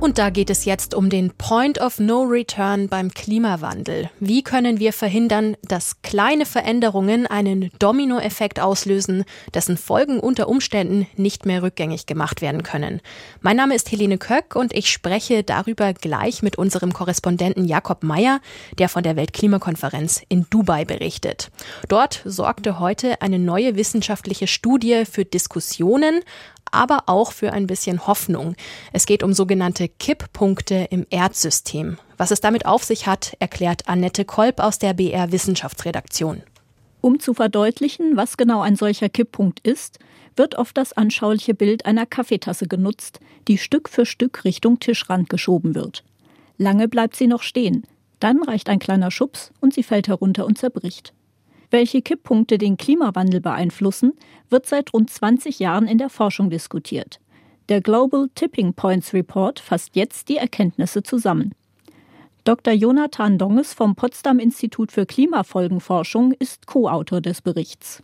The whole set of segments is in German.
Und da geht es jetzt um den Point of No Return beim Klimawandel. Wie können wir verhindern, dass kleine Veränderungen einen Dominoeffekt auslösen, dessen Folgen unter Umständen nicht mehr rückgängig gemacht werden können? Mein Name ist Helene Köck und ich spreche darüber gleich mit unserem Korrespondenten Jakob Meyer, der von der Weltklimakonferenz in Dubai berichtet. Dort sorgte heute eine neue wissenschaftliche Studie für Diskussionen, aber auch für ein bisschen Hoffnung. Es geht um sogenannte Kipppunkte im Erdsystem. Was es damit auf sich hat, erklärt Annette Kolb aus der BR Wissenschaftsredaktion. Um zu verdeutlichen, was genau ein solcher Kipppunkt ist, wird oft das anschauliche Bild einer Kaffeetasse genutzt, die Stück für Stück Richtung Tischrand geschoben wird. Lange bleibt sie noch stehen, dann reicht ein kleiner Schubs und sie fällt herunter und zerbricht. Welche Kipppunkte den Klimawandel beeinflussen, wird seit rund 20 Jahren in der Forschung diskutiert. Der Global Tipping Points Report fasst jetzt die Erkenntnisse zusammen. Dr. Jonathan Donges vom Potsdam Institut für Klimafolgenforschung ist Co-Autor des Berichts.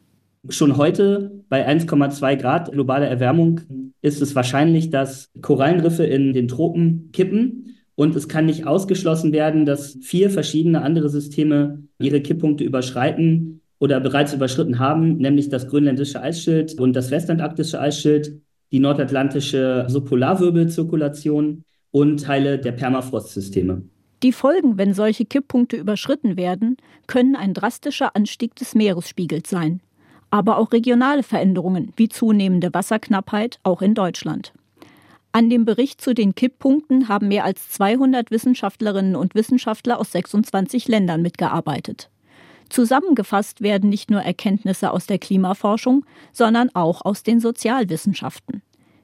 Schon heute bei 1,2 Grad globaler Erwärmung ist es wahrscheinlich, dass Korallenriffe in den Tropen kippen und es kann nicht ausgeschlossen werden, dass vier verschiedene andere Systeme ihre Kipppunkte überschreiten oder bereits überschritten haben, nämlich das grönländische Eisschild und das westantarktische Eisschild, die nordatlantische Subpolarwirbelzirkulation und Teile der Permafrostsysteme. Die Folgen, wenn solche Kipppunkte überschritten werden, können ein drastischer Anstieg des Meeresspiegels sein, aber auch regionale Veränderungen wie zunehmende Wasserknappheit auch in Deutschland. An dem Bericht zu den Kipppunkten haben mehr als 200 Wissenschaftlerinnen und Wissenschaftler aus 26 Ländern mitgearbeitet. Zusammengefasst werden nicht nur Erkenntnisse aus der Klimaforschung, sondern auch aus den Sozialwissenschaften.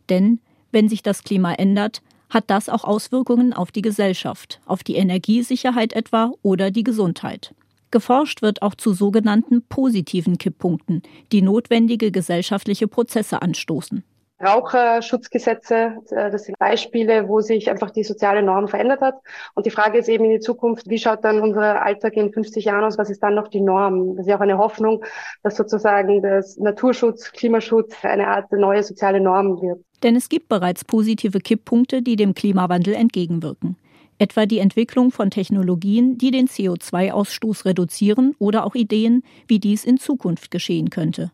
Denn wenn sich das Klima ändert, hat das auch Auswirkungen auf die Gesellschaft, auf die Energiesicherheit etwa oder die Gesundheit. Geforscht wird auch zu sogenannten positiven Kipppunkten, die notwendige gesellschaftliche Prozesse anstoßen. Raucherschutzgesetze, äh, das sind Beispiele, wo sich einfach die soziale Norm verändert hat. Und die Frage ist eben in die Zukunft, wie schaut dann unser Alltag in 50 Jahren aus? Was ist dann noch die Norm? Das ist ja auch eine Hoffnung, dass sozusagen das Naturschutz, Klimaschutz eine Art neue soziale Norm wird. Denn es gibt bereits positive Kipppunkte, die dem Klimawandel entgegenwirken. Etwa die Entwicklung von Technologien, die den CO2-Ausstoß reduzieren oder auch Ideen, wie dies in Zukunft geschehen könnte.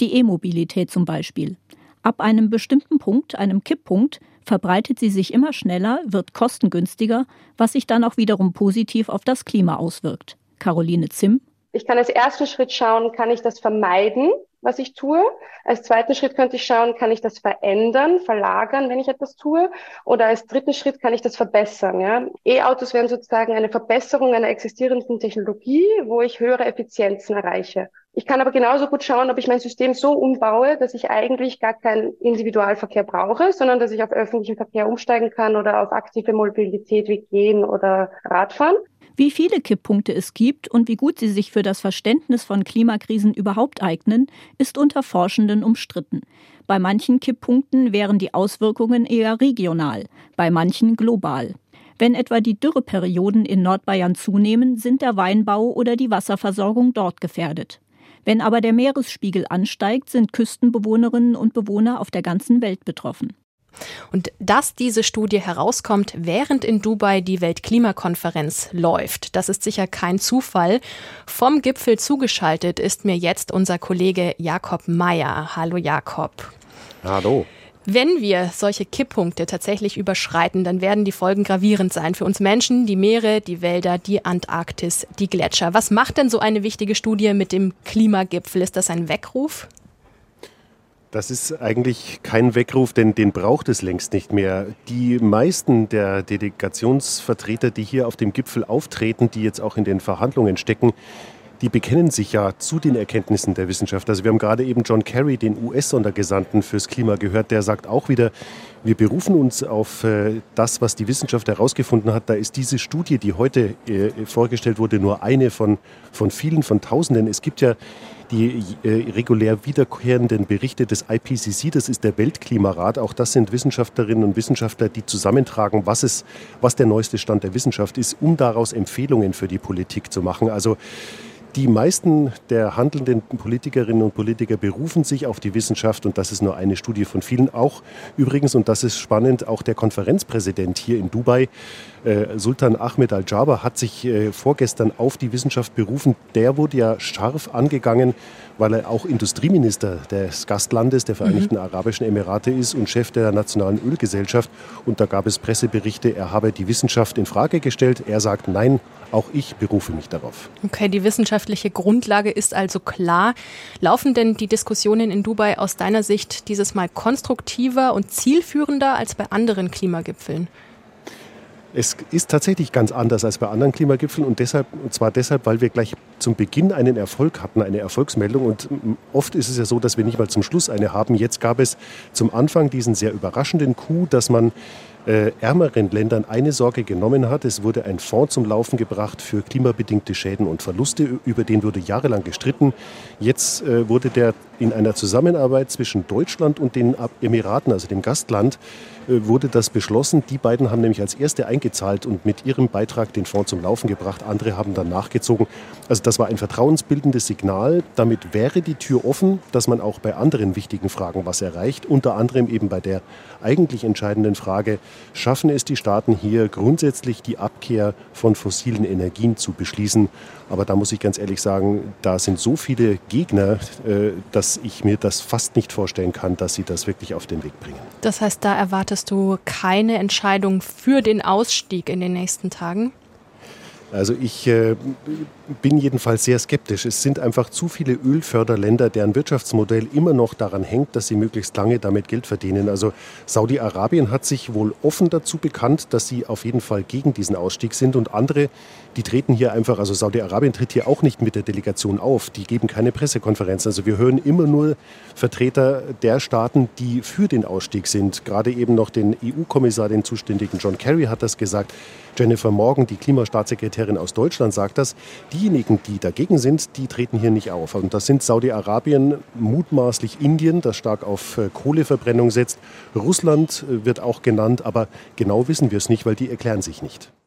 Die E-Mobilität zum Beispiel. Ab einem bestimmten Punkt, einem Kipppunkt, verbreitet sie sich immer schneller, wird kostengünstiger, was sich dann auch wiederum positiv auf das Klima auswirkt. Caroline Zimm. Ich kann als ersten Schritt schauen, kann ich das vermeiden, was ich tue. Als zweiten Schritt könnte ich schauen, kann ich das verändern, verlagern, wenn ich etwas tue. Oder als dritten Schritt kann ich das verbessern. Ja? E-Autos wären sozusagen eine Verbesserung einer existierenden Technologie, wo ich höhere Effizienzen erreiche. Ich kann aber genauso gut schauen, ob ich mein System so umbaue, dass ich eigentlich gar keinen Individualverkehr brauche, sondern dass ich auf öffentlichen Verkehr umsteigen kann oder auf aktive Mobilität wie Gehen oder Radfahren. Wie viele Kipppunkte es gibt und wie gut sie sich für das Verständnis von Klimakrisen überhaupt eignen, ist unter Forschenden umstritten. Bei manchen Kipppunkten wären die Auswirkungen eher regional, bei manchen global. Wenn etwa die Dürreperioden in Nordbayern zunehmen, sind der Weinbau oder die Wasserversorgung dort gefährdet. Wenn aber der Meeresspiegel ansteigt, sind Küstenbewohnerinnen und Bewohner auf der ganzen Welt betroffen. Und dass diese Studie herauskommt, während in Dubai die Weltklimakonferenz läuft, das ist sicher kein Zufall. Vom Gipfel zugeschaltet ist mir jetzt unser Kollege Jakob Meyer. Hallo Jakob. Hallo. Wenn wir solche Kipppunkte tatsächlich überschreiten, dann werden die Folgen gravierend sein für uns Menschen, die Meere, die Wälder, die Antarktis, die Gletscher. Was macht denn so eine wichtige Studie mit dem Klimagipfel? Ist das ein Weckruf? Das ist eigentlich kein Weckruf, denn den braucht es längst nicht mehr. Die meisten der Delegationsvertreter, die hier auf dem Gipfel auftreten, die jetzt auch in den Verhandlungen stecken, die bekennen sich ja zu den Erkenntnissen der Wissenschaft. Also wir haben gerade eben John Kerry, den US-Sondergesandten fürs Klima gehört, der sagt auch wieder, wir berufen uns auf äh, das, was die Wissenschaft herausgefunden hat. Da ist diese Studie, die heute äh, vorgestellt wurde, nur eine von, von vielen, von Tausenden. Es gibt ja die äh, regulär wiederkehrenden Berichte des IPCC, das ist der Weltklimarat, auch das sind Wissenschaftlerinnen und Wissenschaftler, die zusammentragen, was, es, was der neueste Stand der Wissenschaft ist, um daraus Empfehlungen für die Politik zu machen. Also die meisten der handelnden Politikerinnen und Politiker berufen sich auf die Wissenschaft und das ist nur eine Studie von vielen. Auch übrigens, und das ist spannend, auch der Konferenzpräsident hier in Dubai, äh, Sultan Ahmed Al-Jaber, hat sich äh, vorgestern auf die Wissenschaft berufen. Der wurde ja scharf angegangen, weil er auch Industrieminister des Gastlandes der Vereinigten mhm. Arabischen Emirate ist und Chef der Nationalen Ölgesellschaft. Und da gab es Presseberichte, er habe die Wissenschaft in Frage gestellt. Er sagt, nein, auch ich berufe mich darauf. Okay, die wissenschaftliche Grundlage ist also klar. Laufen denn die Diskussionen in Dubai aus deiner Sicht dieses Mal konstruktiver und zielführender als bei anderen Klimagipfeln? Es ist tatsächlich ganz anders als bei anderen Klimagipfeln und, deshalb, und zwar deshalb, weil wir gleich zum Beginn einen Erfolg hatten, eine Erfolgsmeldung. Und oft ist es ja so, dass wir nicht mal zum Schluss eine haben. Jetzt gab es zum Anfang diesen sehr überraschenden Coup, dass man äh, ärmeren Ländern eine Sorge genommen hat. Es wurde ein Fonds zum Laufen gebracht für klimabedingte Schäden und Verluste, über den wurde jahrelang gestritten. Jetzt äh, wurde der in einer Zusammenarbeit zwischen Deutschland und den Emiraten, also dem Gastland, äh, wurde das beschlossen. Die beiden haben nämlich als erste eingezahlt und mit ihrem Beitrag den Fonds zum Laufen gebracht. Andere haben dann nachgezogen. Also das war ein vertrauensbildendes Signal. Damit wäre die Tür offen, dass man auch bei anderen wichtigen Fragen was erreicht. Unter anderem eben bei der eigentlich entscheidenden Frage, schaffen es die Staaten hier grundsätzlich die Abkehr von fossilen Energien zu beschließen? Aber da muss ich ganz ehrlich sagen, da sind so viele Gegner, äh, dass ich mir das fast nicht vorstellen kann, dass sie das wirklich auf den Weg bringen. Das heißt, da erwartest du keine Entscheidung für den Ausstieg in den nächsten Tagen? Also ich äh, bin jedenfalls sehr skeptisch. Es sind einfach zu viele Ölförderländer, deren Wirtschaftsmodell immer noch daran hängt, dass sie möglichst lange damit Geld verdienen. Also Saudi-Arabien hat sich wohl offen dazu bekannt, dass sie auf jeden Fall gegen diesen Ausstieg sind und andere, die treten hier einfach, also Saudi-Arabien tritt hier auch nicht mit der Delegation auf, die geben keine Pressekonferenzen. Also wir hören immer nur Vertreter der Staaten, die für den Ausstieg sind. Gerade eben noch den EU-Kommissar, den zuständigen John Kerry hat das gesagt. Jennifer Morgan, die Klimastaatssekretärin aus Deutschland, sagt das. Diejenigen, die dagegen sind, die treten hier nicht auf. Und das sind Saudi-Arabien, mutmaßlich Indien, das stark auf äh, Kohleverbrennung setzt. Russland äh, wird auch genannt, aber genau wissen wir es nicht, weil die erklären sich nicht.